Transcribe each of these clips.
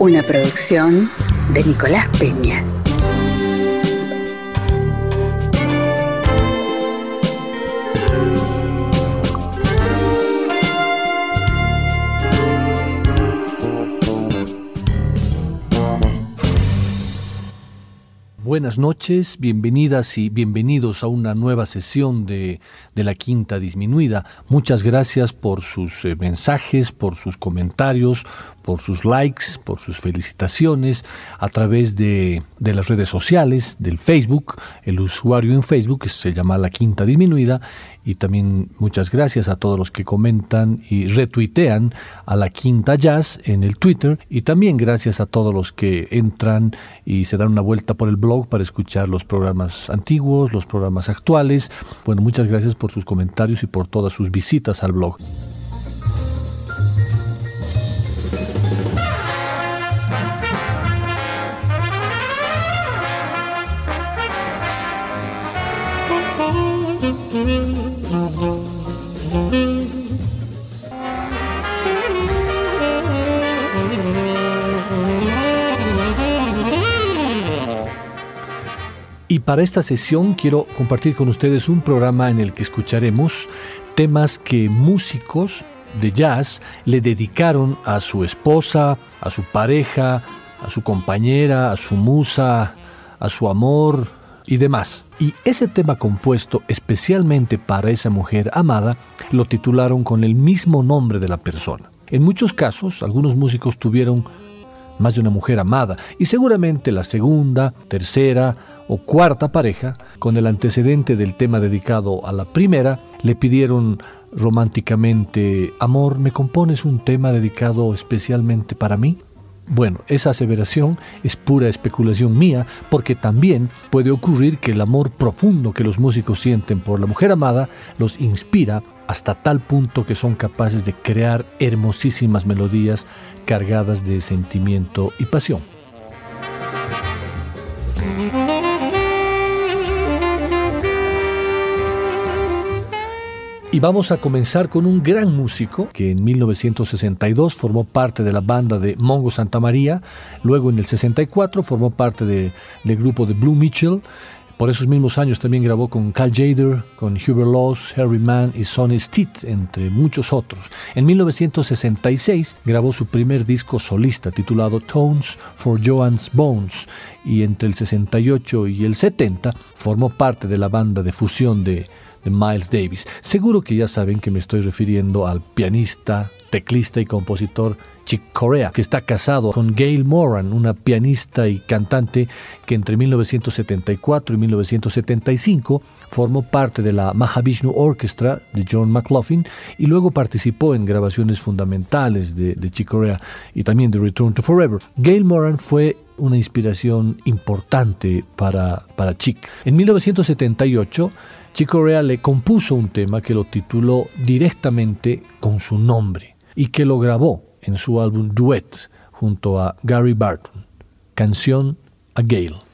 Una producción de Nicolás Peña. Buenas noches, bienvenidas y bienvenidos a una nueva sesión de, de la Quinta Disminuida. Muchas gracias por sus eh, mensajes, por sus comentarios, por sus likes, por sus felicitaciones a través de, las redes sociales, del Facebook. El usuario en Facebook se llama La Quinta Disminuida y también muchas gracias a todos los que comentan y retuitean a la Quinta Jazz en el Twitter y también gracias a todos los que entran y se dan una vuelta por el blog para escuchar los programas antiguos, los programas actuales. Bueno, muchas gracias por sus comentarios y por todas sus visitas al blog. Y para esta sesión quiero compartir con ustedes un programa en el que escucharemos temas que músicos de jazz le dedicaron a su esposa, a su pareja, a su compañera, a su musa, a su amor y demás. Y ese tema compuesto especialmente para esa mujer amada lo titularon con el mismo nombre de la persona. En muchos casos, algunos músicos tuvieron más de una mujer amada y seguramente la segunda, tercera o cuarta pareja, con el antecedente del tema dedicado a la primera, le pidieron románticamente, amor, ¿me compones un tema dedicado especialmente para mí? Bueno, esa aseveración es pura especulación mía, porque también puede ocurrir que el amor profundo que los músicos sienten por la mujer amada los inspira hasta tal punto que son capaces de crear hermosísimas melodías cargadas de sentimiento y pasión. Y vamos a comenzar con un gran músico que en 1962 formó parte de la banda de Mongo Santa María, luego en el 64 formó parte de, del grupo de Blue Mitchell, por esos mismos años también grabó con Cal Jader, con Hubert Laws, Harry Mann y Sonny Stitt, entre muchos otros. En 1966 grabó su primer disco solista titulado Tones for Joan's Bones y entre el 68 y el 70 formó parte de la banda de fusión de de Miles Davis. Seguro que ya saben que me estoy refiriendo al pianista, teclista y compositor Chick Corea, que está casado con Gail Moran, una pianista y cantante que entre 1974 y 1975 formó parte de la Mahavishnu Orchestra de John McLaughlin y luego participó en grabaciones fundamentales de, Chick Corea y también de Return to Forever. Gail Moran fue una inspiración importante para, para Chick. En 1978, Chico Rea le compuso un tema que lo tituló directamente con su nombre y que lo grabó en su álbum Duet junto a Gary Barton, canción A Gale.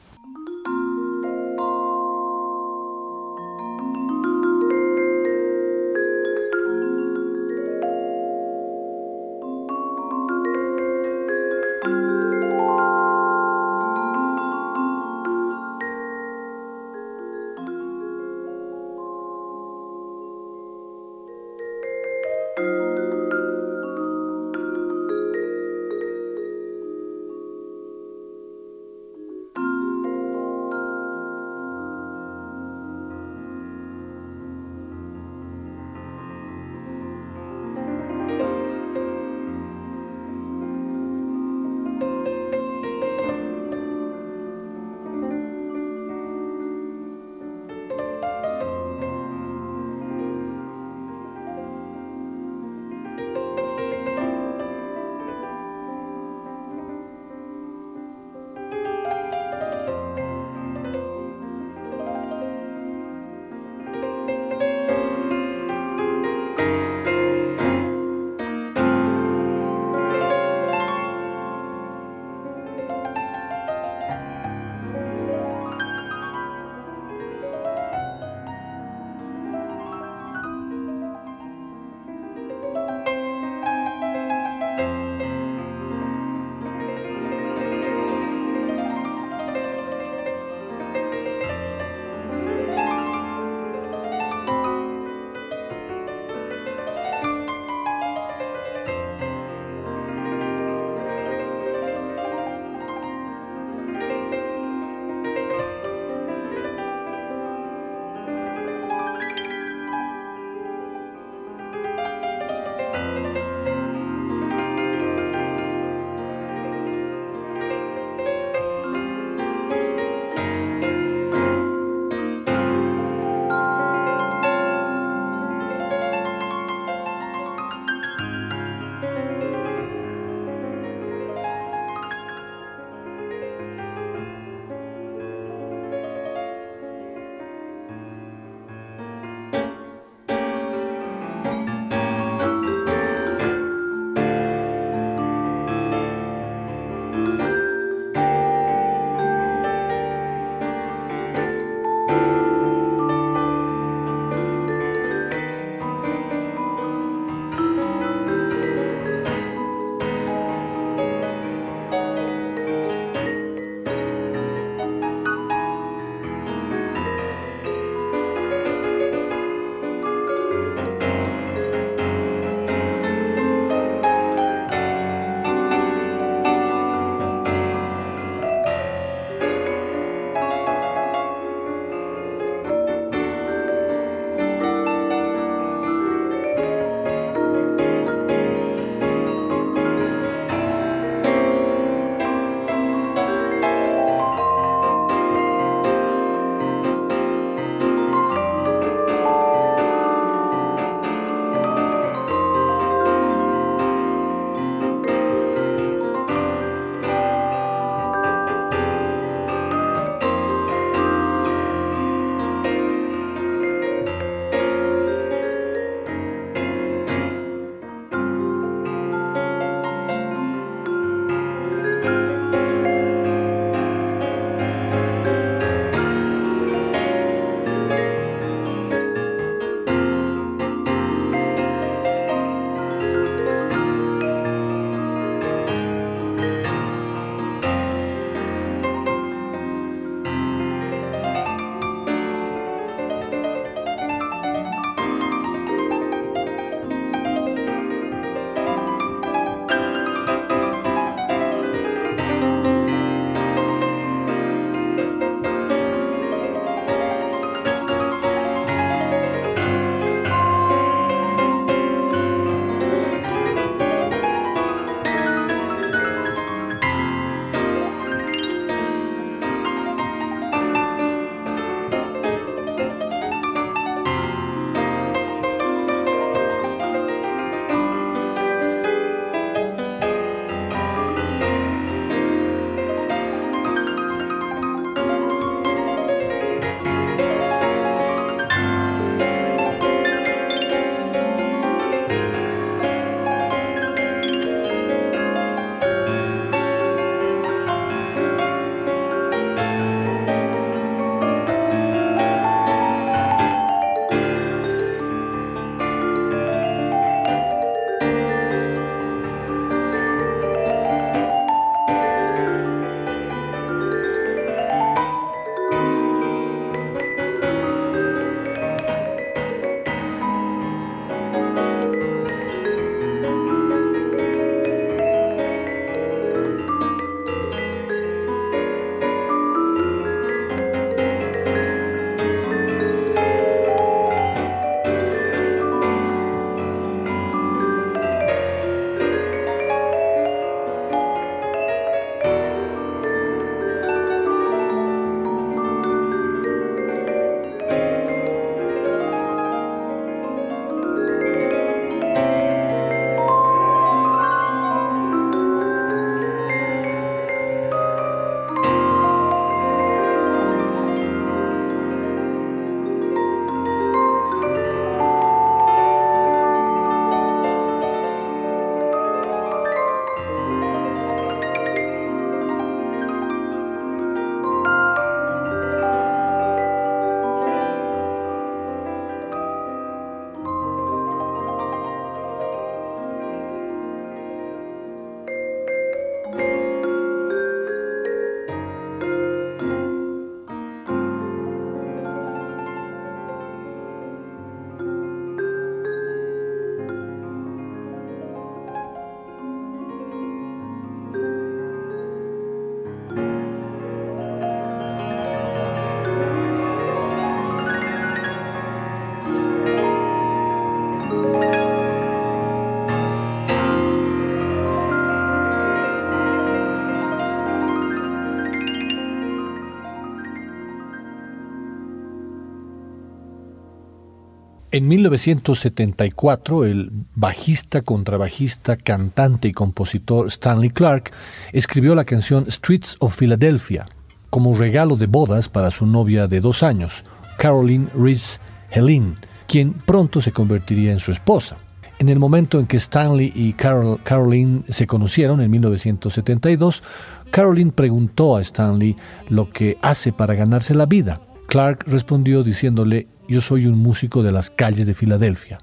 En 1974, el bajista, contrabajista, cantante y compositor Stanley Clark escribió la canción Streets of Philadelphia como regalo de bodas para su novia de dos años, Caroline Reese Helene, quien pronto se convertiría en su esposa. En el momento en que Stanley y Caroline se conocieron en 1972, Caroline preguntó a Stanley lo que hace para ganarse la vida. Clark respondió diciéndole yo soy un músico de las calles de Filadelfia.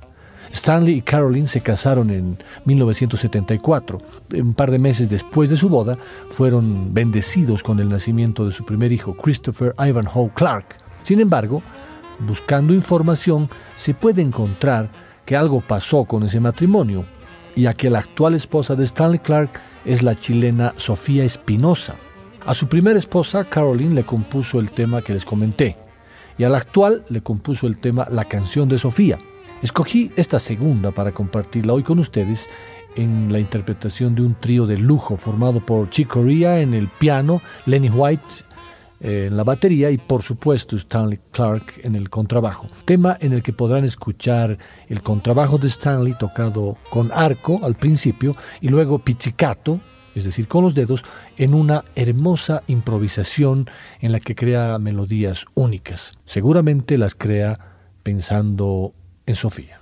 Stanley y Caroline se casaron en 1974. Un par de meses después de su boda, fueron bendecidos con el nacimiento de su primer hijo, Christopher Ivanhoe Clark. Sin embargo, buscando información, se puede encontrar que algo pasó con ese matrimonio, ya que la actual esposa de Stanley Clark es la chilena Sofía Espinosa. A su primera esposa, Caroline, le compuso el tema que les comenté, y al actual le compuso el tema La canción de Sofía. Escogí esta segunda para compartirla hoy con ustedes en la interpretación de un trío de lujo formado por Chick Corea en el piano, Lenny White eh, en la batería y por supuesto Stanley Clark en el contrabajo. Tema en el que podrán escuchar el contrabajo de Stanley tocado con arco al principio y luego pizzicato es decir, con los dedos, en una hermosa improvisación en la que crea melodías únicas. Seguramente las crea pensando en Sofía.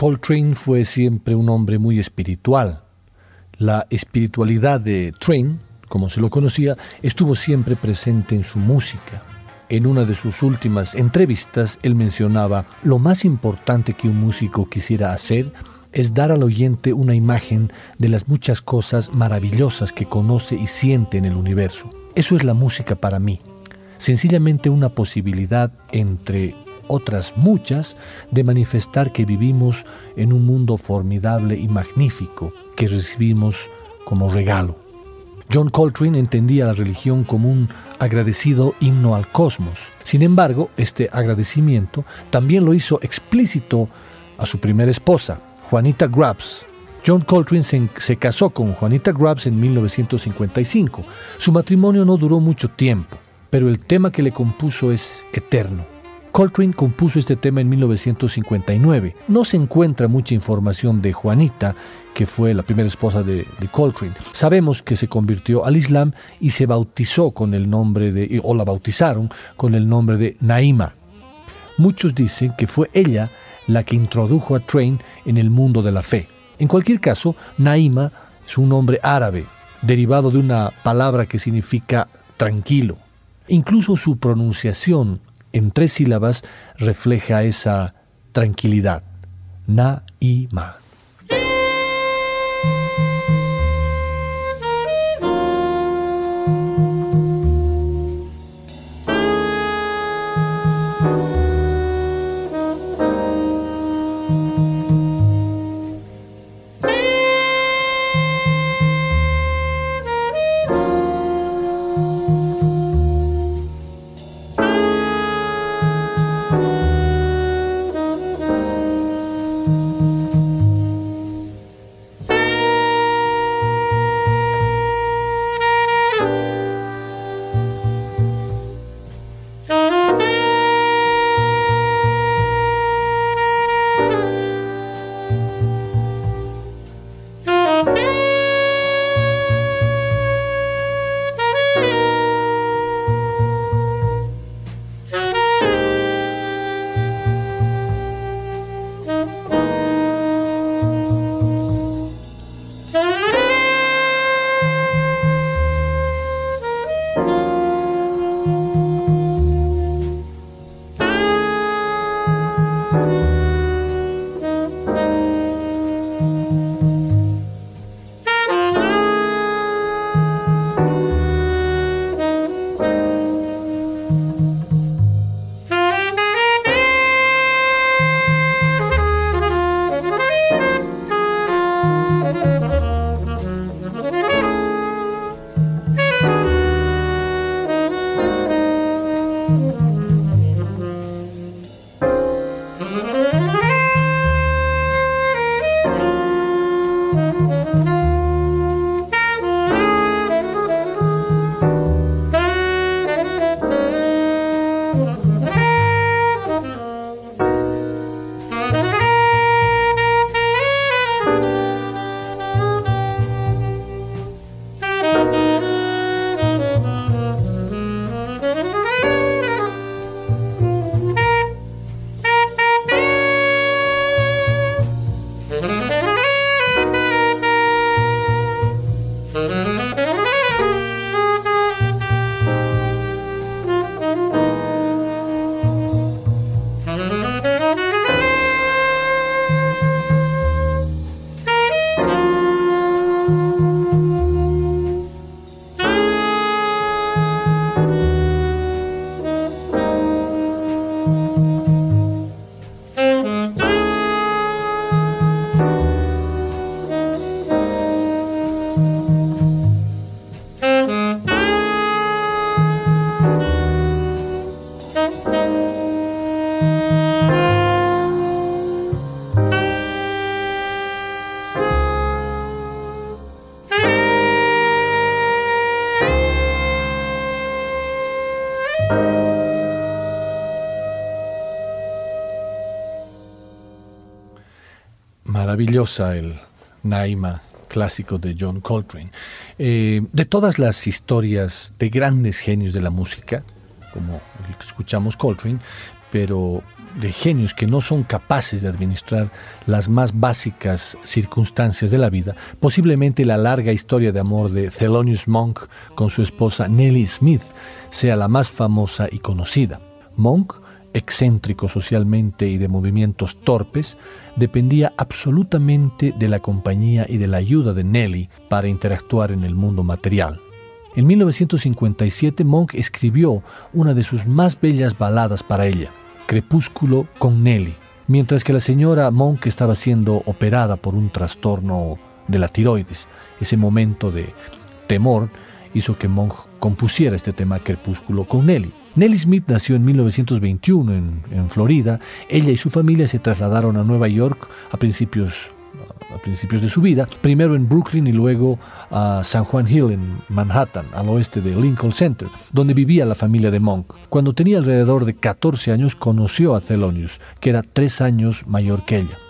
Coltrane fue siempre un hombre muy espiritual. La espiritualidad de Train, como se lo conocía, estuvo siempre presente en su música. En una de sus últimas entrevistas, él mencionaba, lo más importante que un músico quisiera hacer es dar al oyente una imagen de las muchas cosas maravillosas que conoce y siente en el universo. Eso es la música para mí. Sencillamente una posibilidad entre otras muchas de manifestar que vivimos en un mundo formidable y magnífico que recibimos como regalo. John Coltrane entendía la religión como un agradecido himno al cosmos. Sin embargo, este agradecimiento también lo hizo explícito a su primera esposa, Juanita Grubbs. John Coltrane se, se, casó con Juanita Grubbs en 1955. Su matrimonio no duró mucho tiempo, pero el tema que le compuso es eterno. Coltrane compuso este tema en 1959. No se encuentra mucha información de Juanita, que fue la primera esposa de, Coltrane. Sabemos que se convirtió al Islam y se bautizó con el nombre de, o la bautizaron con el nombre de Naima. Muchos dicen que fue ella la que introdujo a Train en el mundo de la fe. En cualquier caso, Naima es un nombre árabe, derivado de una palabra que significa tranquilo. Incluso su pronunciación en tres sílabas refleja esa tranquilidad. Na-i-ma. El Naima clásico de John Coltrane. Eh, de todas las historias de grandes genios de la música, como el que escuchamos Coltrane, pero de genios que no son capaces de administrar las más básicas circunstancias de la vida, posiblemente la larga historia de amor de Thelonious Monk con su esposa Nellie Smith sea la más famosa y conocida. Monk, excéntrico socialmente y de movimientos torpes, dependía absolutamente de la compañía y de la ayuda de Nellie para interactuar en el mundo material. En 1957 Monk escribió una de sus más bellas baladas para ella, Crepúsculo con Nelly, mientras que la señora Monk estaba siendo operada por un trastorno de la tiroides. Ese momento de temor hizo que Monk compusiera este tema Crepúsculo con Nelly. Nelly Smith nació en 1921 en, en Florida. Ella y su familia se trasladaron a Nueva York a principios a principios de su vida, primero en Brooklyn y luego a San Juan Hill en Manhattan, al oeste de Lincoln Center, donde vivía la familia de Monk. Cuando tenía alrededor de 14 años conoció a Thelonious, que era tres años mayor que ella.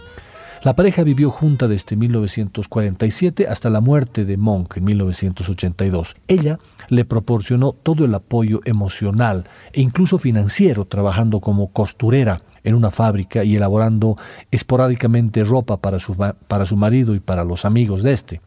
La pareja vivió junta desde 1947 hasta la muerte de Monk en 1982. Ella le proporcionó todo el apoyo emocional e incluso financiero trabajando como costurera en una fábrica y elaborando esporádicamente ropa para su, para su marido y para los amigos de este.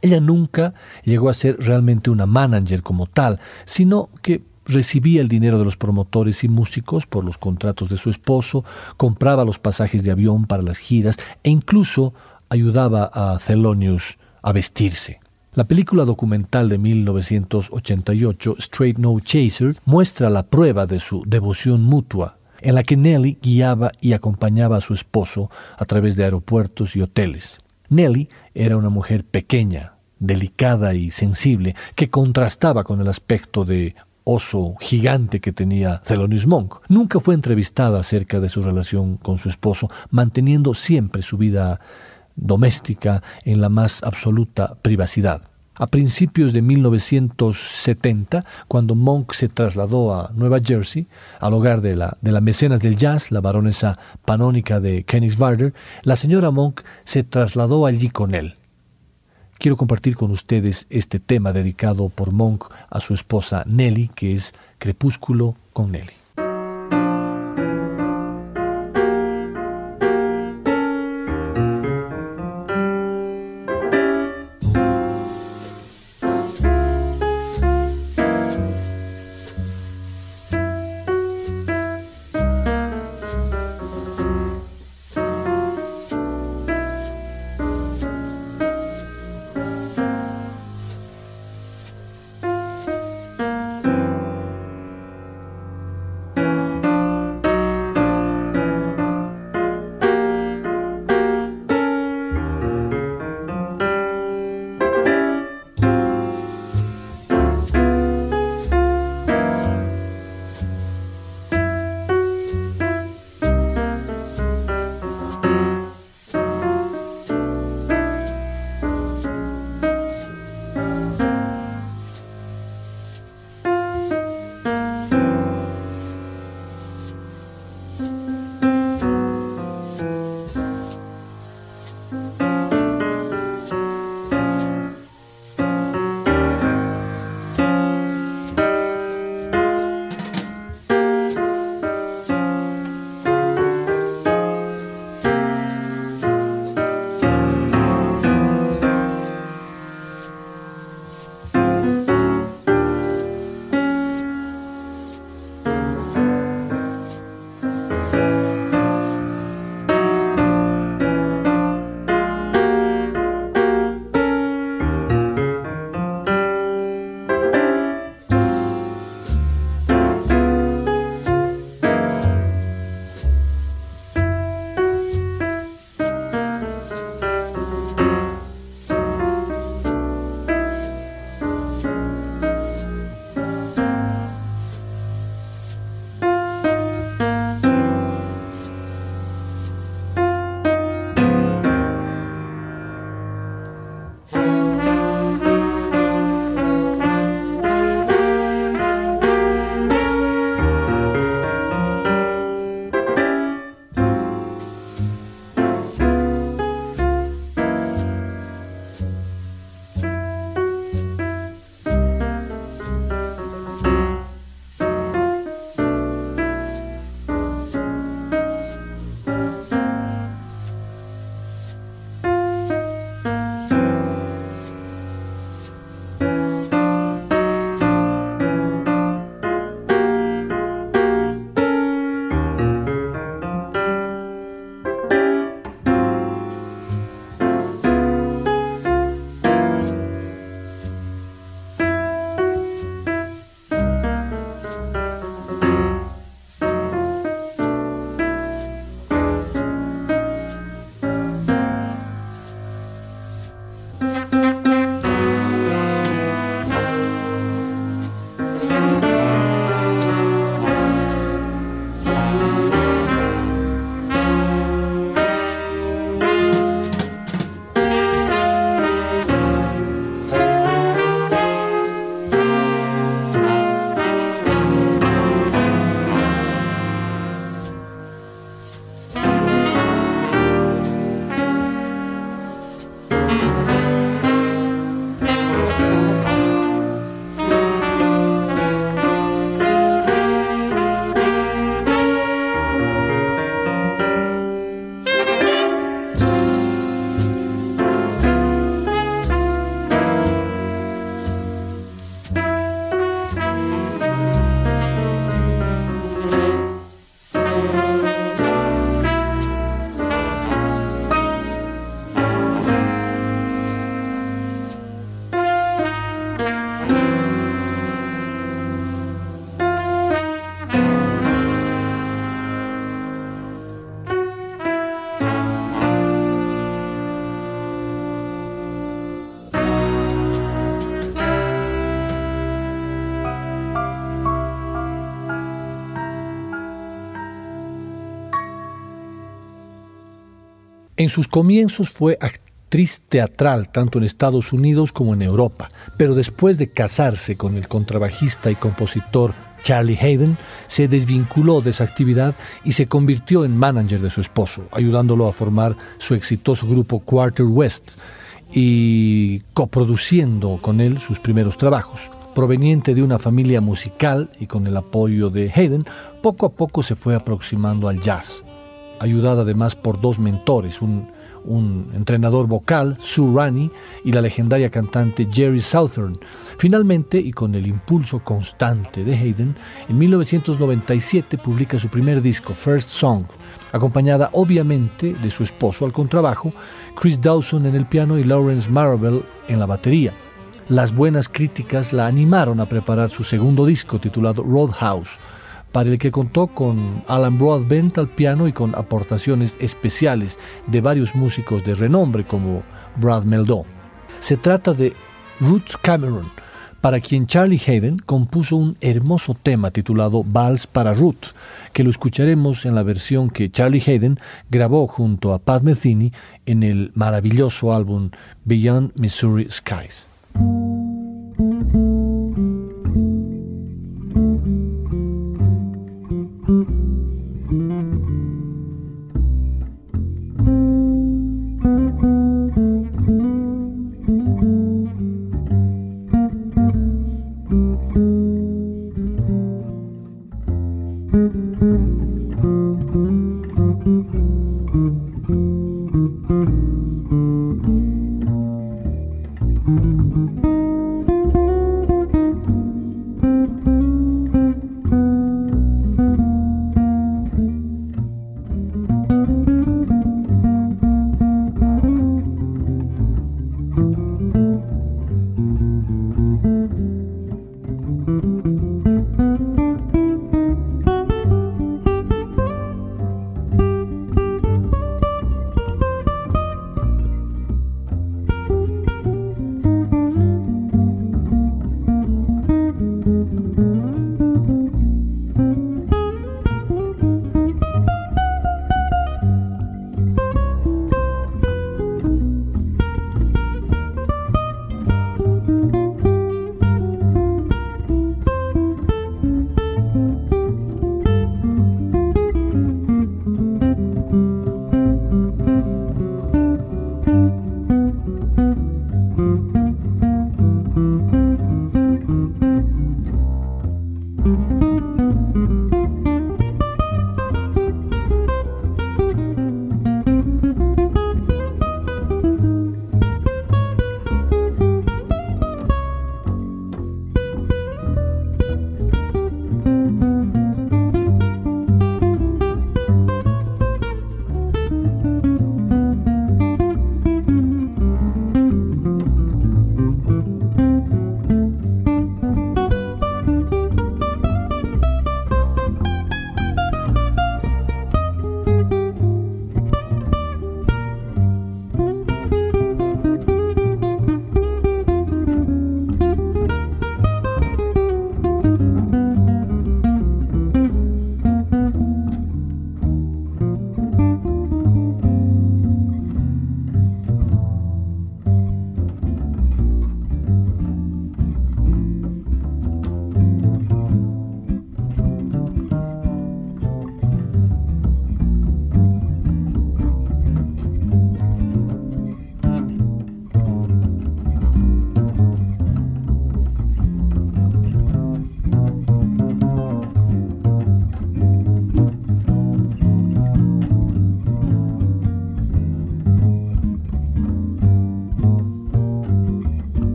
Ella nunca llegó a ser realmente una manager como tal, sino que recibía el dinero de los promotores y músicos por los contratos de su esposo, compraba los pasajes de avión para las giras e incluso ayudaba a Thelonious a vestirse. La película documental de 1988, Straight No Chaser, muestra la prueba de su devoción mutua, en la que Nelly guiaba y acompañaba a su esposo a través de aeropuertos y hoteles. Nelly era una mujer pequeña, delicada y sensible, que contrastaba con el aspecto de oso gigante que tenía Thelonious Monk. Nunca fue entrevistada acerca de su relación con su esposo, manteniendo siempre su vida doméstica en la más absoluta privacidad. A principios de 1970, cuando Monk se trasladó a Nueva Jersey, al hogar de la, de la mecenas del jazz, la baronesa panónica de Königswarder, la señora Monk se trasladó allí con él quiero compartir con ustedes este tema dedicado por Monk a su esposa Nelly, que es Crepúsculo con Nelly. En sus comienzos fue actriz teatral tanto en Estados Unidos como en Europa, pero después de casarse con el contrabajista y compositor Charlie Hayden, se desvinculó de esa actividad y se convirtió en manager de su esposo, ayudándolo a formar su exitoso grupo Quarter West y coproduciendo con él sus primeros trabajos. Proveniente de una familia musical y con el apoyo de Hayden, poco a poco se fue aproximando al jazz ayudada además por dos mentores, un, entrenador vocal, Sue Rani, y la legendaria cantante Jerry Southern. Finalmente, y con el impulso constante de Hayden, en 1997 publica su primer disco, First Song, acompañada obviamente de su esposo al contrabajo, Chris Dawson en el piano y Lawrence Marvel en la batería. Las buenas críticas la animaron a preparar su segundo disco titulado Roadhouse, para el que contó con Alan Broadbent al piano y con aportaciones especiales de varios músicos de renombre como Brad Meldó. Se trata de Roots Cameron, para quien Charlie Hayden compuso un hermoso tema titulado Vals para Ruth, que lo escucharemos en la versión que Charlie Hayden grabó junto a Pat Metheny en el maravilloso álbum Beyond Missouri Skies.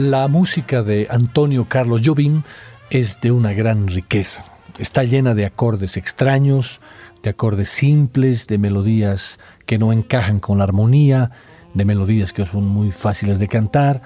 La música de Antonio Carlos Jobim es de una gran riqueza. Está llena de acordes extraños, de acordes simples, de melodías que no encajan con la armonía, de melodías que son muy fáciles de cantar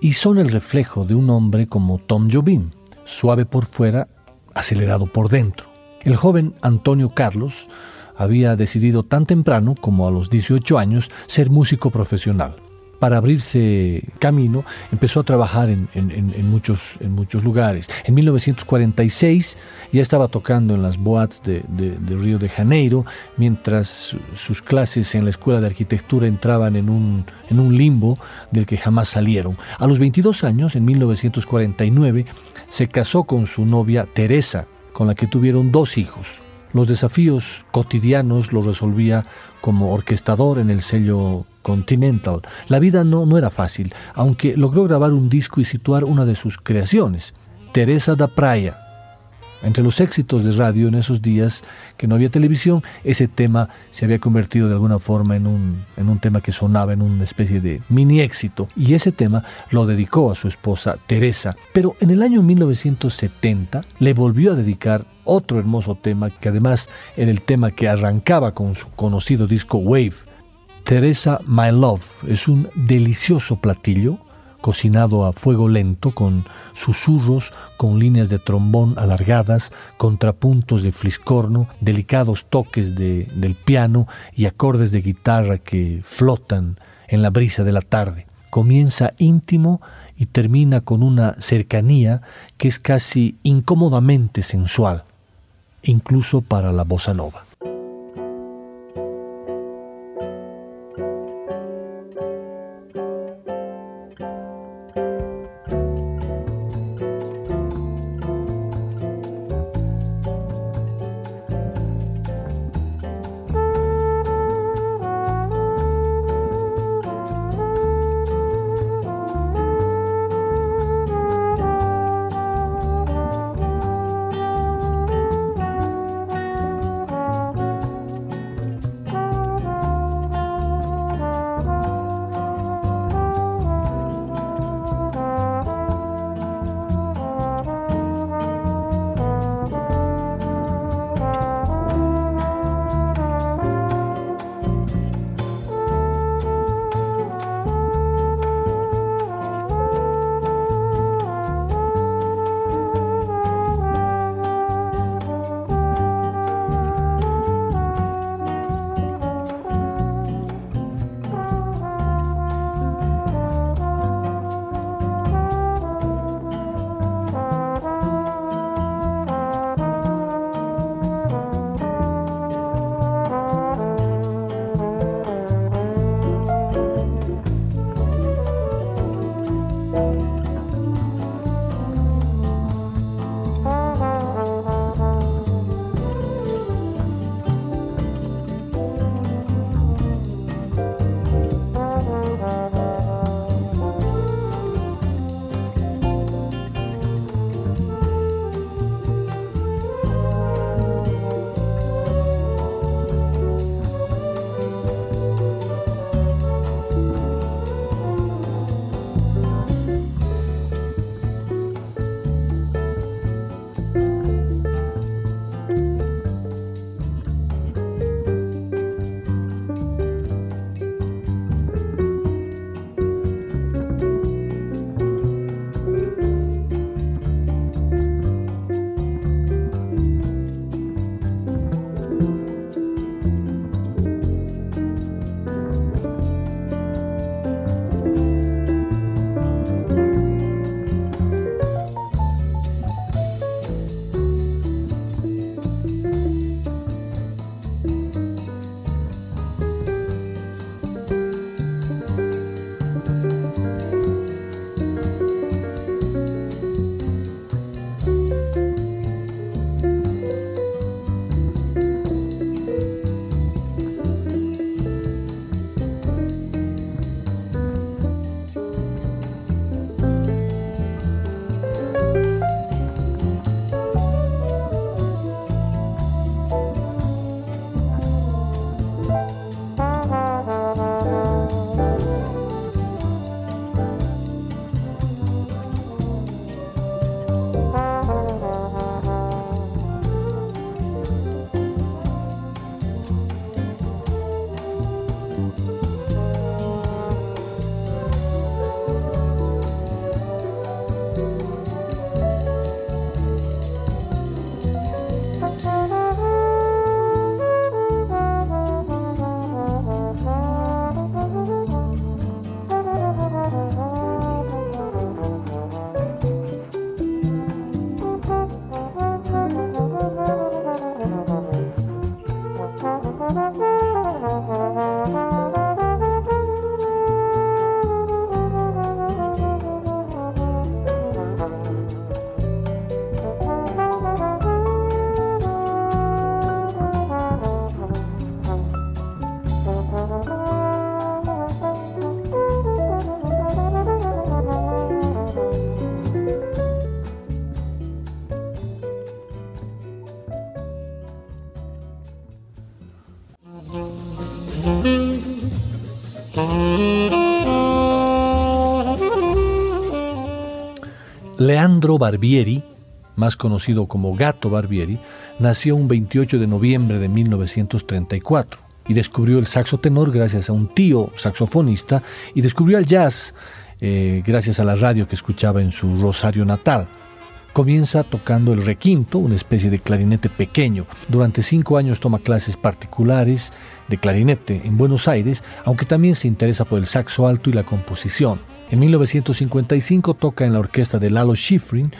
y son el reflejo de un hombre como Tom Jobim, suave por fuera, acelerado por dentro. El joven Antonio Carlos había decidido tan temprano como a los 18 años ser músico profesional para abrirse camino, empezó a trabajar en, muchos, lugares. En 1946 ya estaba tocando en las boats de, Río de Janeiro, mientras sus clases en la Escuela de Arquitectura entraban en un, en un limbo del que jamás salieron. A los 22 años, en 1949, se casó con su novia Teresa, con la que tuvieron dos hijos. Los desafíos cotidianos los resolvía como orquestador en el sello Continental. La vida no, no era fácil, aunque logró grabar un disco y situar una de sus creaciones, Teresa da Praia. Entre los éxitos de radio en esos días que no había televisión, ese tema se había convertido de alguna forma en un, en un tema que sonaba en una especie de mini éxito. Y ese tema lo dedicó a su esposa Teresa. Pero en el año 1970 le volvió a dedicar otro hermoso tema que además era el tema que arrancaba con su conocido disco Wave. Teresa My Love es un delicioso platillo cocinado a fuego lento con susurros, con líneas de trombón alargadas, contrapuntos de fliscorno, delicados toques de, del piano y acordes de guitarra que flotan en la brisa de la tarde. Comienza íntimo y termina con una cercanía que es casi incómodamente sensual, incluso para la bossa nova. Leandro Barbieri, más conocido como Gato Barbieri, nació un 28 de noviembre de 1934 y descubrió el saxo tenor gracias a un tío saxofonista y descubrió el jazz eh, gracias a la radio que escuchaba en su Rosario natal. Comienza tocando el requinto, una especie de clarinete pequeño. Durante cinco años toma clases particulares de clarinete en Buenos Aires, aunque también se interesa por el saxo alto y la composición. En 1955 toca en la orquesta de Lalo Schifrin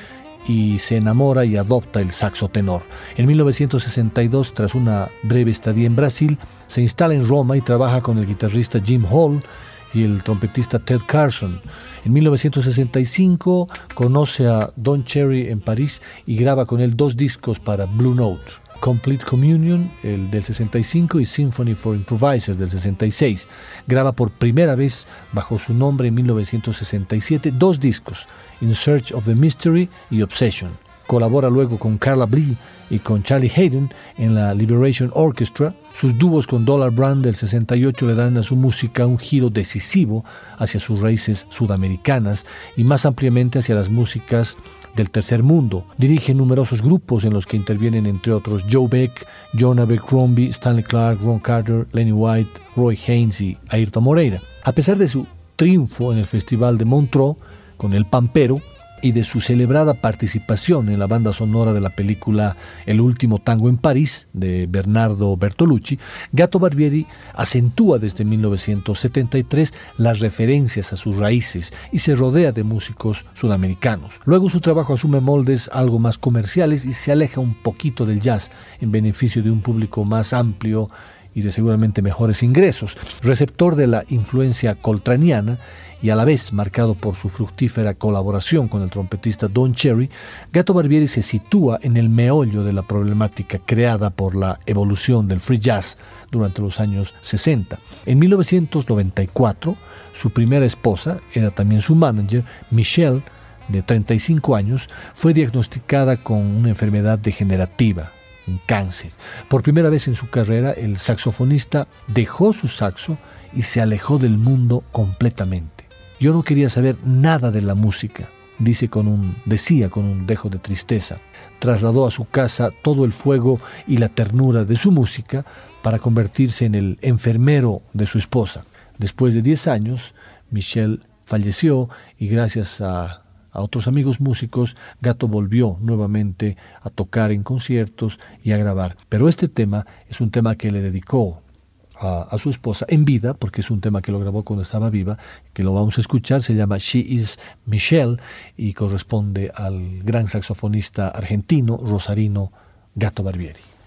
y se enamora y adopta el saxo tenor. En 1962, tras una breve estadía en Brasil, se instala en Roma y trabaja con el guitarrista Jim Hall y el trompetista Ted Carson. En 1965 conoce a Don Cherry en París y graba con él dos discos para Blue Note. Complete Communion, el del 65, y Symphony for Improvisers del 66. Graba por primera vez bajo su nombre en 1967 dos discos, In Search of the Mystery y Obsession. Colabora luego con Carla Blee y con Charlie Hayden en la Liberation Orchestra. Sus dúos con Dollar Brand del 68 le dan a su música un giro decisivo hacia sus raíces sudamericanas y más ampliamente hacia las músicas del tercer mundo. Dirige numerosos grupos en los que intervienen entre otros Joe Beck, John Abercrombie, Stanley Clark, Ron Carter, Lenny White, Roy Haynes y Ayrton Moreira. A pesar de su triunfo en el Festival de Montreux con El Pampero, y de su celebrada participación en la banda sonora de la película El último tango en París de Bernardo Bertolucci, Gato Barbieri acentúa desde 1973 las referencias a sus raíces y se rodea de músicos sudamericanos. Luego su trabajo asume moldes algo más comerciales y se aleja un poquito del jazz en beneficio de un público más amplio y de seguramente mejores ingresos. Receptor de la influencia coltraniana, y a la vez marcado por su fructífera colaboración con el trompetista Don Cherry, Gato Barbieri se sitúa en el meollo de la problemática creada por la evolución del free jazz durante los años 60. En 1994, su primera esposa, era también su manager, Michelle, de 35 años, fue diagnosticada con una enfermedad degenerativa, un cáncer. Por primera vez en su carrera, el saxofonista dejó su saxo y se alejó del mundo completamente. Yo no quería saber nada de la música, dice con un, decía con un dejo de tristeza. Trasladó a su casa todo el fuego y la ternura de su música para convertirse en el enfermero de su esposa. Después de 10 años, Michelle falleció y gracias a, a otros amigos músicos, Gato volvió nuevamente a tocar en conciertos y a grabar. Pero este tema es un tema que le dedicó a, su esposa en vida, porque es un tema que lo grabó cuando estaba viva, que lo vamos a escuchar, se llama She is Michelle y corresponde al gran saxofonista argentino Rosarino Gato Barbieri.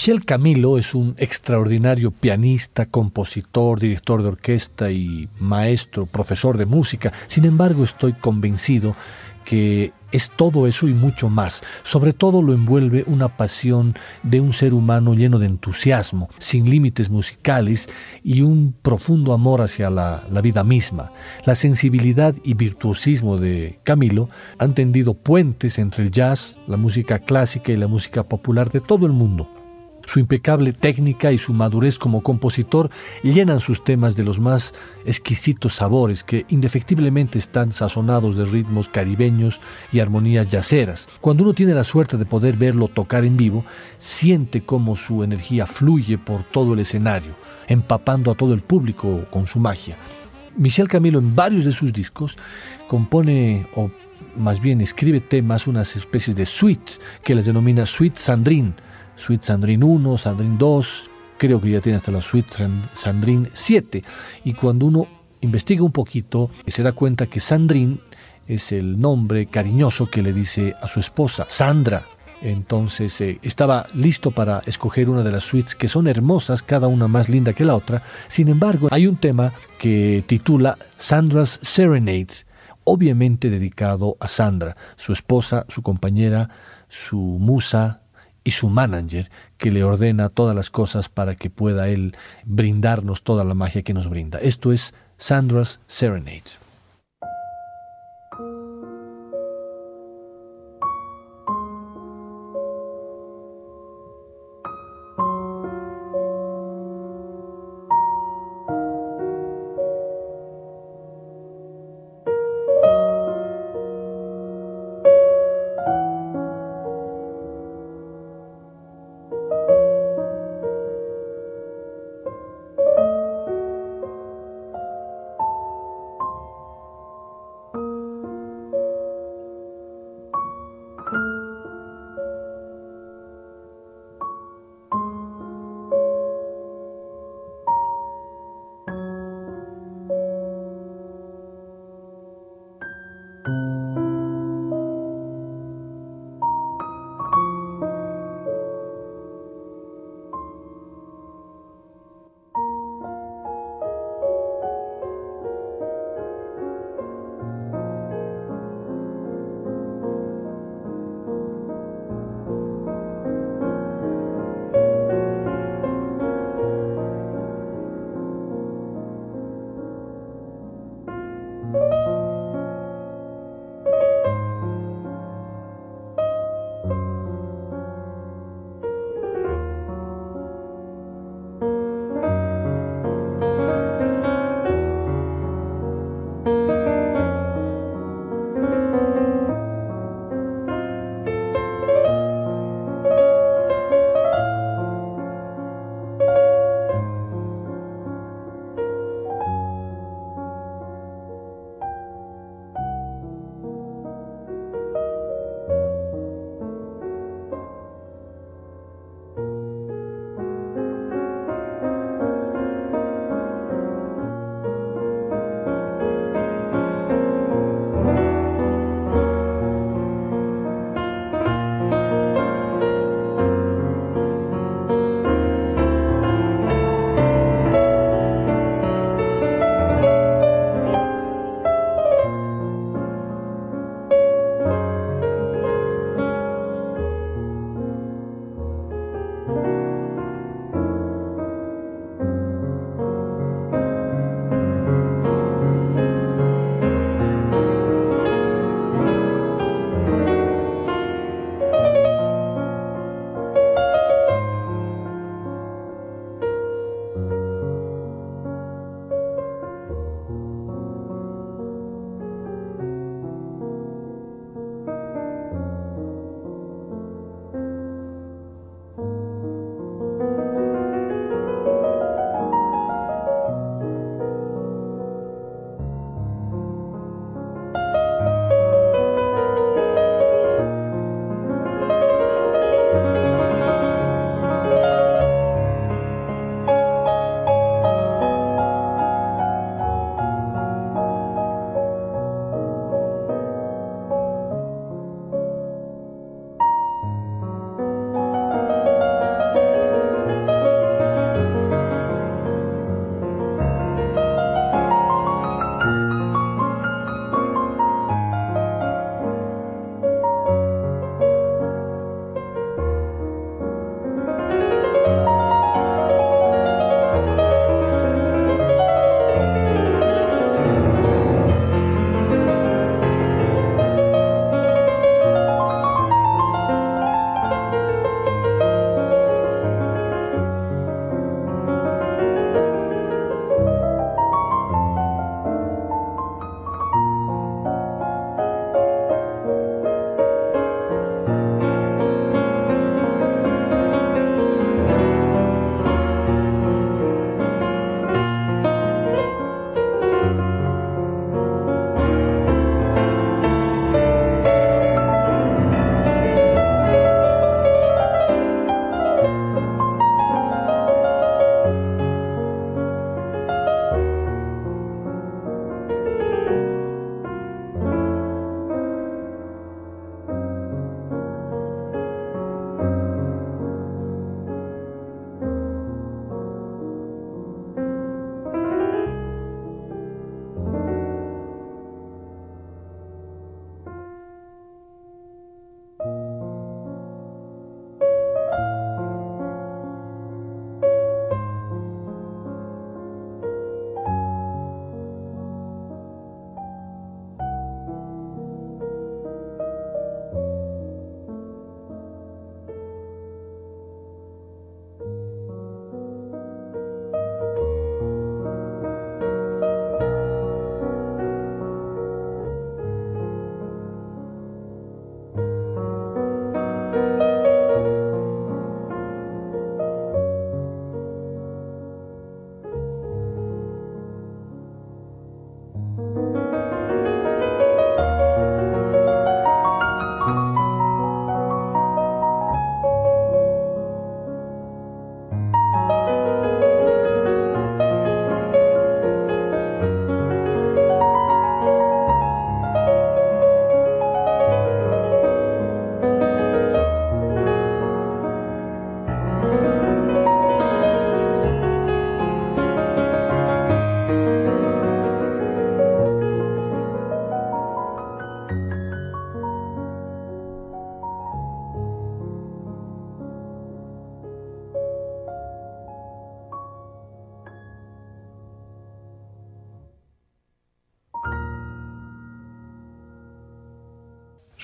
Michel Camilo es un extraordinario pianista, compositor, director de orquesta y maestro, profesor de música. Sin embargo, estoy convencido que es todo eso y mucho más. Sobre todo lo envuelve una pasión de un ser humano lleno de entusiasmo, sin límites musicales y un profundo amor hacia la, la, vida misma. La sensibilidad y virtuosismo de Camilo han tendido puentes entre el jazz, la música clásica y la música popular de todo el mundo. Su impecable técnica y su madurez como compositor llenan sus temas de los más exquisitos sabores que indefectiblemente están sazonados de ritmos caribeños y armonías yaceras. Cuando uno tiene la suerte de poder verlo tocar en vivo, siente cómo su energía fluye por todo el escenario, empapando a todo el público con su magia. Michel Camilo en varios de sus discos compone o más bien escribe temas, unas especies de suite que les denomina suite Sandrine Suite Sandrine 1, Sandrine 2, creo que ya tiene hasta la Suite Sandrine 7. Y cuando uno investiga un poquito, se da cuenta que Sandrine es el nombre cariñoso que le dice a su esposa, Sandra. Entonces eh, estaba listo para escoger una de las suites que son hermosas, cada una más linda que la otra. Sin embargo, hay un tema que titula Sandra's Serenade, obviamente dedicado a Sandra, su esposa, su compañera, su musa, y su manager que le ordena todas las cosas para que pueda él brindarnos toda la magia que nos brinda. Esto es Sandra's Serenade.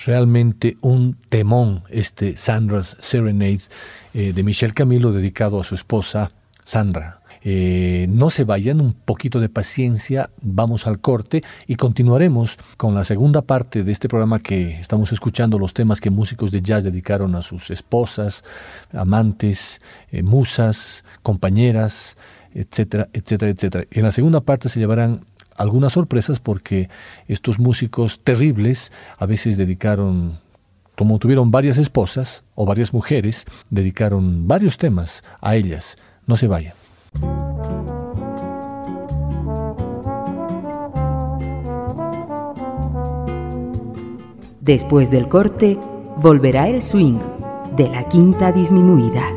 Realmente un temón este Sandra's Serenade eh, de Michel Camilo dedicado a su esposa Sandra. Eh, no se vayan, un poquito de paciencia, vamos al corte y continuaremos con la segunda parte de este programa que estamos escuchando, los temas que músicos de jazz dedicaron a sus esposas, amantes, eh, musas, compañeras, etcétera, etcétera, etcétera. en la segunda parte se llevarán algunas sorpresas porque estos músicos terribles a veces dedicaron como tuvieron varias esposas o varias mujeres, dedicaron varios temas a ellas. No se vayan. Después del corte, volverá el swing de la quinta disminuida.